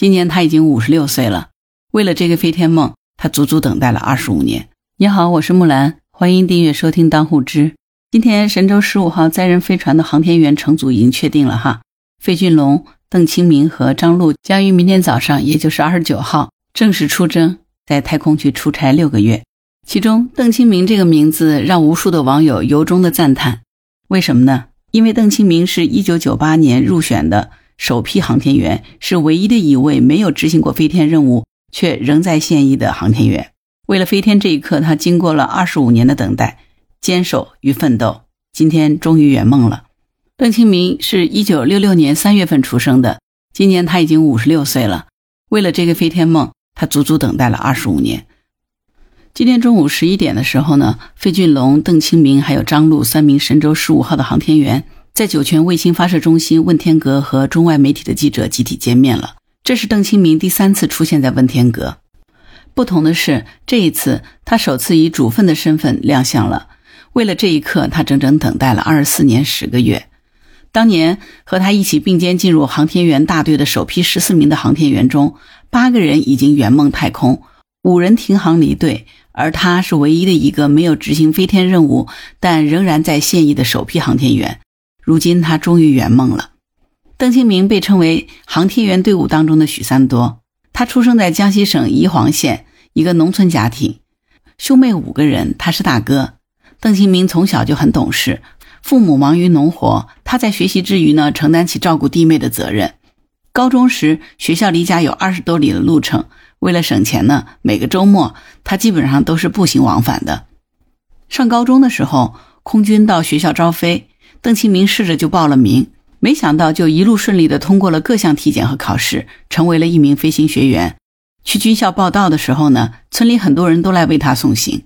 今年他已经五十六岁了。为了这个飞天梦，他足足等待了二十五年。你好，我是木兰，欢迎订阅收听《当户知》。今天神舟十五号载人飞船的航天员乘组已经确定了哈，费俊龙、邓清明和张璐将于明天早上，也就是二十九号正式出征，在太空去出差六个月。其中，邓清明这个名字让无数的网友由衷的赞叹。为什么呢？因为邓清明是一九九八年入选的首批航天员，是唯一的一位没有执行过飞天任务却仍在现役的航天员。为了飞天这一刻，他经过了二十五年的等待、坚守与奋斗，今天终于圆梦了。邓清明是一九六六年三月份出生的，今年他已经五十六岁了。为了这个飞天梦，他足足等待了二十五年。今天中午十一点的时候呢，费俊龙、邓清明还有张璐三名神舟十五号的航天员在酒泉卫星发射中心问天阁和中外媒体的记者集体见面了。这是邓清明第三次出现在问天阁，不同的是，这一次他首次以主份的身份亮相了。为了这一刻，他整整等待了二十四年十个月。当年和他一起并肩进入航天员大队的首批十四名的航天员中，八个人已经圆梦太空，五人停航离队。而他是唯一的一个没有执行飞天任务，但仍然在现役的首批航天员。如今他终于圆梦了。邓清明被称为航天员队伍当中的许三多。他出生在江西省宜黄县一个农村家庭，兄妹五个人，他是大哥。邓清明从小就很懂事，父母忙于农活，他在学习之余呢，承担起照顾弟妹的责任。高中时，学校离家有二十多里的路程。为了省钱呢，每个周末他基本上都是步行往返的。上高中的时候，空军到学校招飞，邓清明试着就报了名，没想到就一路顺利的通过了各项体检和考试，成为了一名飞行学员。去军校报道的时候呢，村里很多人都来为他送行。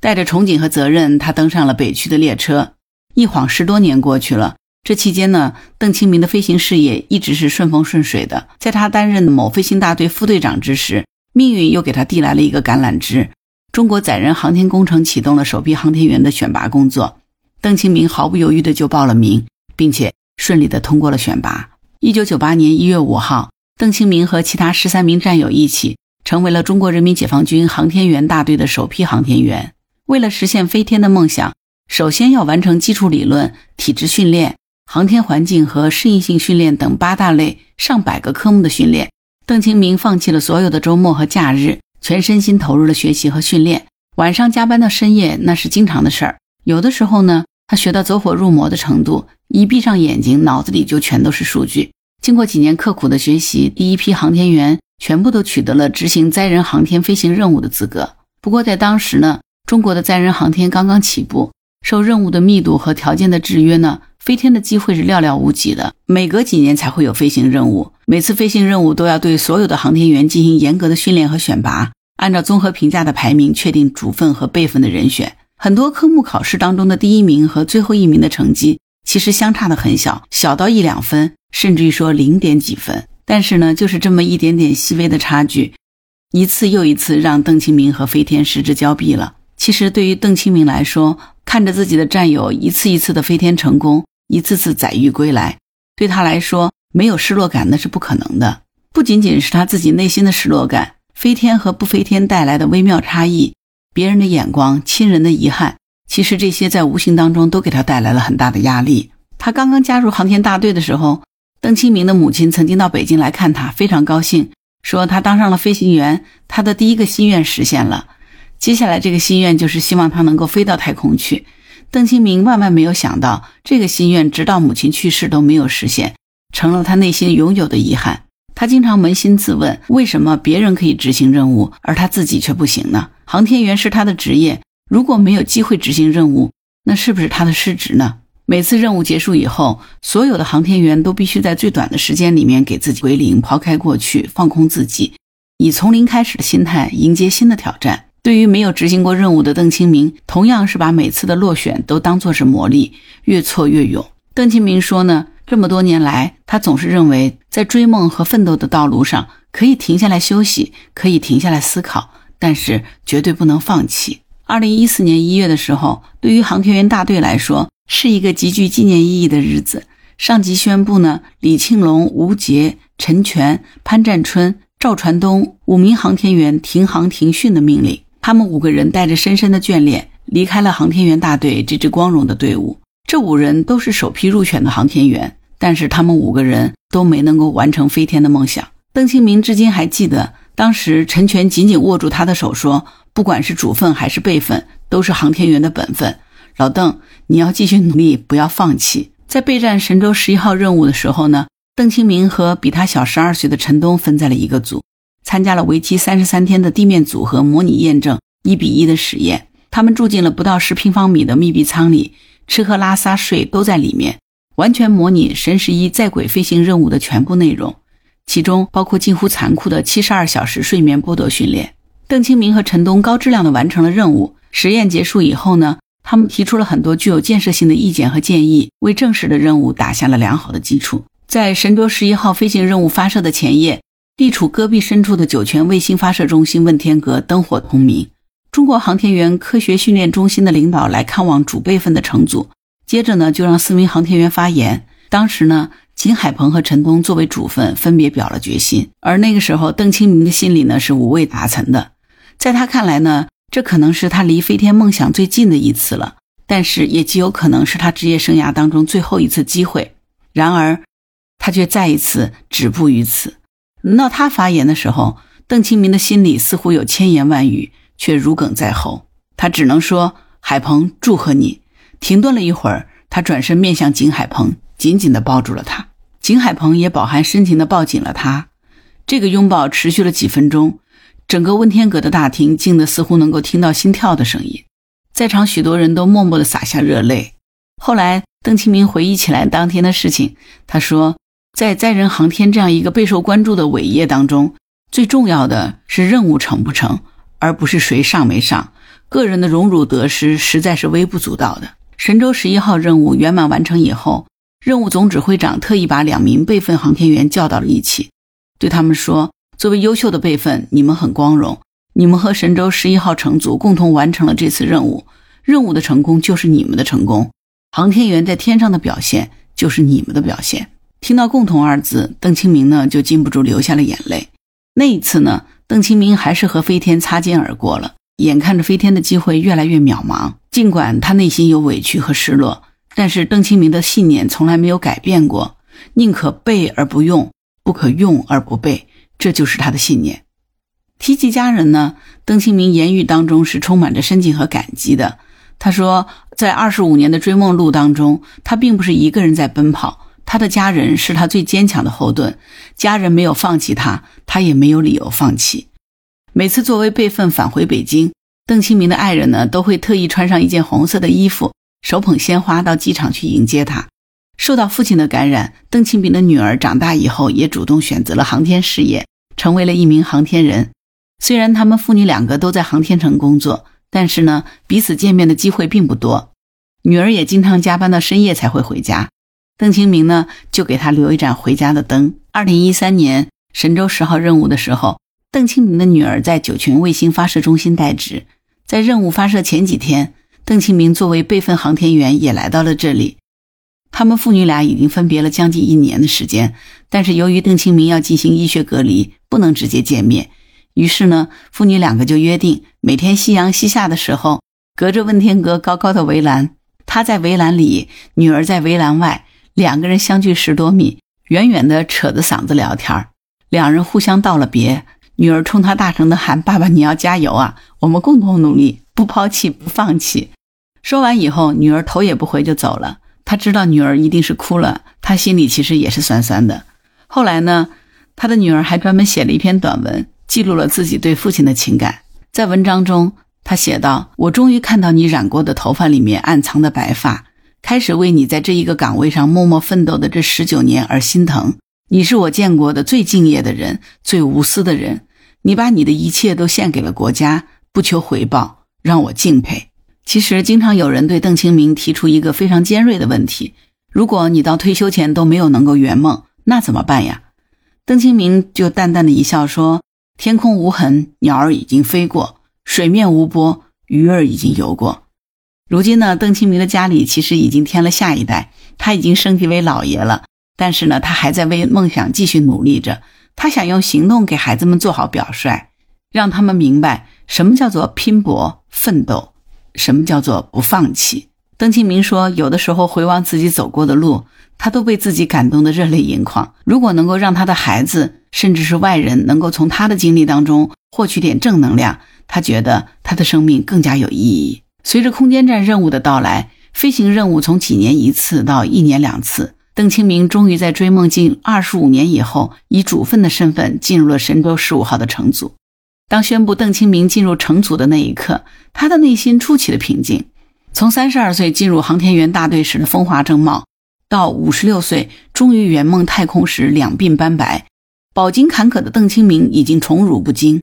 带着憧憬和责任，他登上了北区的列车。一晃十多年过去了。这期间呢，邓清明的飞行事业一直是顺风顺水的。在他担任某飞行大队副队长之时，命运又给他递来了一个橄榄枝。中国载人航天工程启动了首批航天员的选拔工作，邓清明毫不犹豫的就报了名，并且顺利的通过了选拔。一九九八年一月五号，邓清明和其他十三名战友一起，成为了中国人民解放军航天员大队的首批航天员。为了实现飞天的梦想，首先要完成基础理论、体质训练。航天环境和适应性训练等八大类上百个科目的训练，邓清明放弃了所有的周末和假日，全身心投入了学习和训练。晚上加班到深夜那是经常的事儿。有的时候呢，他学到走火入魔的程度，一闭上眼睛，脑子里就全都是数据。经过几年刻苦的学习，第一批航天员全部都取得了执行载人航天飞行任务的资格。不过在当时呢，中国的载人航天刚刚起步，受任务的密度和条件的制约呢。飞天的机会是寥寥无几的，每隔几年才会有飞行任务，每次飞行任务都要对所有的航天员进行严格的训练和选拔，按照综合评价的排名确定主份和备份的人选。很多科目考试当中的第一名和最后一名的成绩其实相差的很小，小到一两分，甚至于说零点几分。但是呢，就是这么一点点细微的差距，一次又一次让邓清明和飞天失之交臂了。其实对于邓清明来说，看着自己的战友一次一次的飞天成功。一次次载誉归来，对他来说没有失落感那是不可能的。不仅仅是他自己内心的失落感，飞天和不飞天带来的微妙差异，别人的眼光、亲人的遗憾，其实这些在无形当中都给他带来了很大的压力。他刚刚加入航天大队的时候，邓清明的母亲曾经到北京来看他，非常高兴，说他当上了飞行员，他的第一个心愿实现了。接下来这个心愿就是希望他能够飞到太空去。邓清明万万没有想到，这个心愿直到母亲去世都没有实现，成了他内心永久的遗憾。他经常扪心自问：为什么别人可以执行任务，而他自己却不行呢？航天员是他的职业，如果没有机会执行任务，那是不是他的失职呢？每次任务结束以后，所有的航天员都必须在最短的时间里面给自己归零，抛开过去，放空自己，以从零开始的心态迎接新的挑战。对于没有执行过任务的邓清明，同样是把每次的落选都当作是磨砺，越挫越勇。邓清明说呢，这么多年来，他总是认为在追梦和奋斗的道路上，可以停下来休息，可以停下来思考，但是绝对不能放弃。二零一四年一月的时候，对于航天员大队来说，是一个极具纪念意义的日子。上级宣布呢，李庆龙、吴杰、陈全、潘占春、赵传东五名航天员停航停训的命令。他们五个人带着深深的眷恋，离开了航天员大队这支光荣的队伍。这五人都是首批入选的航天员，但是他们五个人都没能够完成飞天的梦想。邓清明至今还记得，当时陈全紧紧握住他的手，说：“不管是主份还是备份，都是航天员的本分。老邓，你要继续努力，不要放弃。”在备战神舟十一号任务的时候呢，邓清明和比他小十二岁的陈冬分在了一个组。参加了为期三十三天的地面组合模拟验证一比一的实验，他们住进了不到十平方米的密闭舱里，吃喝拉撒睡都在里面，完全模拟神十一在轨飞行任务的全部内容，其中包括近乎残酷的七十二小时睡眠剥夺训练。邓清明和陈冬高质量的完成了任务。实验结束以后呢，他们提出了很多具有建设性的意见和建议，为正式的任务打下了良好的基础。在神舟十一号飞行任务发射的前夜。地处戈壁深处的酒泉卫星发射中心问天阁灯火通明。中国航天员科学训练中心的领导来看望主备份的乘组，接着呢就让四名航天员发言。当时呢，景海鹏和陈冬作为主分，分别表了决心。而那个时候，邓清明的心里呢是五味杂陈的。在他看来呢，这可能是他离飞天梦想最近的一次了，但是也极有可能是他职业生涯当中最后一次机会。然而，他却再一次止步于此。轮到他发言的时候，邓清明的心里似乎有千言万语，却如鲠在喉。他只能说：“海鹏，祝贺你。”停顿了一会儿，他转身面向景海鹏，紧紧地抱住了他。景海鹏也饱含深情地抱紧了他。这个拥抱持续了几分钟，整个问天阁的大厅静得似乎能够听到心跳的声音。在场许多人都默默地洒下热泪。后来，邓清明回忆起来当天的事情，他说。在载人航天这样一个备受关注的伟业当中，最重要的是任务成不成，而不是谁上没上。个人的荣辱得失实在是微不足道的。神舟十一号任务圆满完成以后，任务总指挥长特意把两名备份航天员叫到了一起，对他们说：“作为优秀的备份，你们很光荣，你们和神舟十一号乘组共同完成了这次任务，任务的成功就是你们的成功，航天员在天上的表现就是你们的表现。”听到“共同”二字，邓清明呢就禁不住流下了眼泪。那一次呢，邓清明还是和飞天擦肩而过了。眼看着飞天的机会越来越渺茫，尽管他内心有委屈和失落，但是邓清明的信念从来没有改变过：宁可备而不用，不可用而不备。这就是他的信念。提及家人呢，邓清明言语当中是充满着深情和感激的。他说，在二十五年的追梦路当中，他并不是一个人在奔跑。他的家人是他最坚强的后盾，家人没有放弃他，他也没有理由放弃。每次作为备份返回北京，邓清明的爱人呢都会特意穿上一件红色的衣服，手捧鲜花到机场去迎接他。受到父亲的感染，邓清明的女儿长大以后也主动选择了航天事业，成为了一名航天人。虽然他们父女两个都在航天城工作，但是呢，彼此见面的机会并不多。女儿也经常加班到深夜才会回家。邓清明呢，就给他留一盏回家的灯。二零一三年神舟十号任务的时候，邓清明的女儿在酒泉卫星发射中心待职。在任务发射前几天，邓清明作为备份航天员也来到了这里。他们父女俩已经分别了将近一年的时间，但是由于邓清明要进行医学隔离，不能直接见面，于是呢，父女两个就约定每天夕阳西下的时候，隔着问天阁高高的围栏，他在围栏里，女儿在围栏外。两个人相距十多米，远远的扯着嗓子聊天两人互相道了别，女儿冲他大声的喊：“爸爸，你要加油啊！我们共同努力，不抛弃，不放弃。”说完以后，女儿头也不回就走了。他知道女儿一定是哭了，他心里其实也是酸酸的。后来呢，他的女儿还专门写了一篇短文，记录了自己对父亲的情感。在文章中，他写道：“我终于看到你染过的头发里面暗藏的白发。”开始为你在这一个岗位上默默奋斗的这十九年而心疼。你是我见过的最敬业的人，最无私的人。你把你的一切都献给了国家，不求回报，让我敬佩。其实，经常有人对邓清明提出一个非常尖锐的问题：如果你到退休前都没有能够圆梦，那怎么办呀？邓清明就淡淡的一笑说：“天空无痕，鸟儿已经飞过；水面无波，鱼儿已经游过。”如今呢，邓清明的家里其实已经添了下一代，他已经升级为老爷了。但是呢，他还在为梦想继续努力着。他想用行动给孩子们做好表率，让他们明白什么叫做拼搏奋斗，什么叫做不放弃。邓清明说：“有的时候回望自己走过的路，他都被自己感动得热泪盈眶。如果能够让他的孩子，甚至是外人，能够从他的经历当中获取点正能量，他觉得他的生命更加有意义。”随着空间站任务的到来，飞行任务从几年一次到一年两次，邓清明终于在追梦近二十五年以后，以主分的身份进入了神舟十五号的乘组。当宣布邓清明进入乘组的那一刻，他的内心出奇的平静。从三十二岁进入航天员大队时的风华正茂，到五十六岁终于圆梦太空时两鬓斑白，饱经坎坷的邓清明已经宠辱不惊。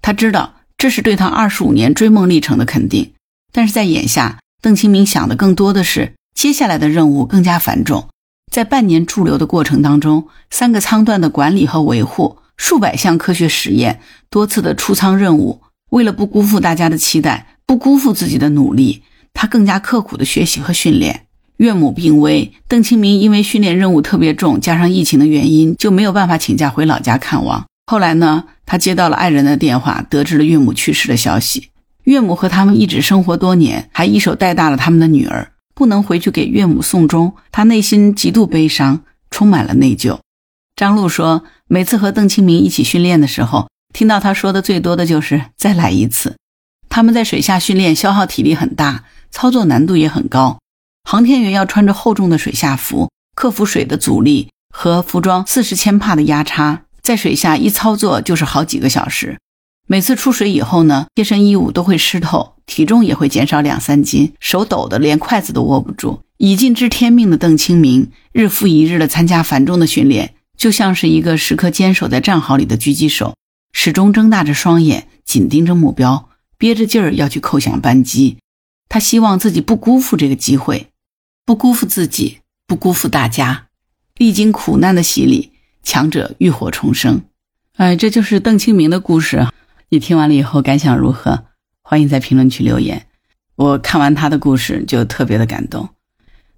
他知道这是对他二十五年追梦历程的肯定。但是在眼下，邓清明想的更多的是接下来的任务更加繁重。在半年驻留的过程当中，三个舱段的管理和维护，数百项科学实验，多次的出舱任务，为了不辜负大家的期待，不辜负自己的努力，他更加刻苦的学习和训练。岳母病危，邓清明因为训练任务特别重，加上疫情的原因，就没有办法请假回老家看望。后来呢，他接到了爱人的电话，得知了岳母去世的消息。岳母和他们一直生活多年，还一手带大了他们的女儿，不能回去给岳母送终，他内心极度悲伤，充满了内疚。张璐说，每次和邓清明一起训练的时候，听到他说的最多的就是“再来一次”。他们在水下训练，消耗体力很大，操作难度也很高。航天员要穿着厚重的水下服，克服水的阻力和服装四十千帕的压差，在水下一操作就是好几个小时。每次出水以后呢，贴身衣物都会湿透，体重也会减少两三斤，手抖得连筷子都握不住。已尽知天命的邓清明，日复一日地参加繁重的训练，就像是一个时刻坚守在战壕里的狙击手，始终睁大着双眼，紧盯着目标，憋着劲儿要去扣响扳机。他希望自己不辜负这个机会，不辜负自己，不辜负大家。历经苦难的洗礼，强者浴火重生。哎，这就是邓清明的故事。你听完了以后感想如何？欢迎在评论区留言。我看完他的故事就特别的感动。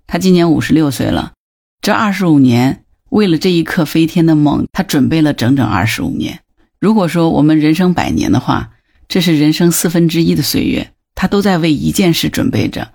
他今年五十六岁了，这二十五年为了这一刻飞天的梦，他准备了整整二十五年。如果说我们人生百年的话，这是人生四分之一的岁月，他都在为一件事准备着。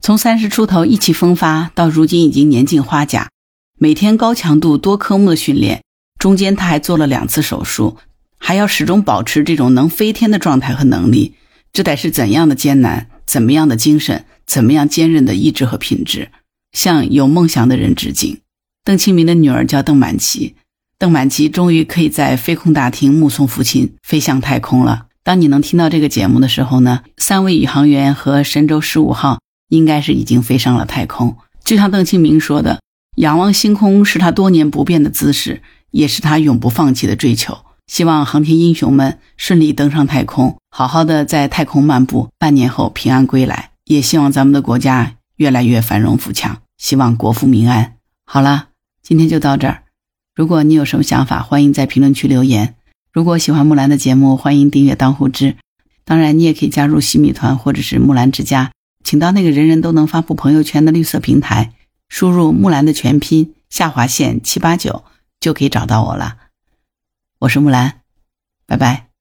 从三十出头意气风发，到如今已经年近花甲，每天高强度多科目的训练，中间他还做了两次手术。还要始终保持这种能飞天的状态和能力，这得是怎样的艰难？怎么样的精神？怎么样坚韧的意志和品质？向有梦想的人致敬。邓清明的女儿叫邓满琪，邓满琪终于可以在飞控大厅目送父亲飞向太空了。当你能听到这个节目的时候呢，三位宇航员和神舟十五号应该是已经飞上了太空。就像邓清明说的：“仰望星空是他多年不变的姿势，也是他永不放弃的追求。”希望航天英雄们顺利登上太空，好好的在太空漫步，半年后平安归来。也希望咱们的国家越来越繁荣富强，希望国富民安。好了，今天就到这儿。如果你有什么想法，欢迎在评论区留言。如果喜欢木兰的节目，欢迎订阅当户知。当然，你也可以加入洗米团或者是木兰之家，请到那个人人都能发布朋友圈的绿色平台，输入木兰的全拼下划线七八九，就可以找到我了。我是木兰，拜拜。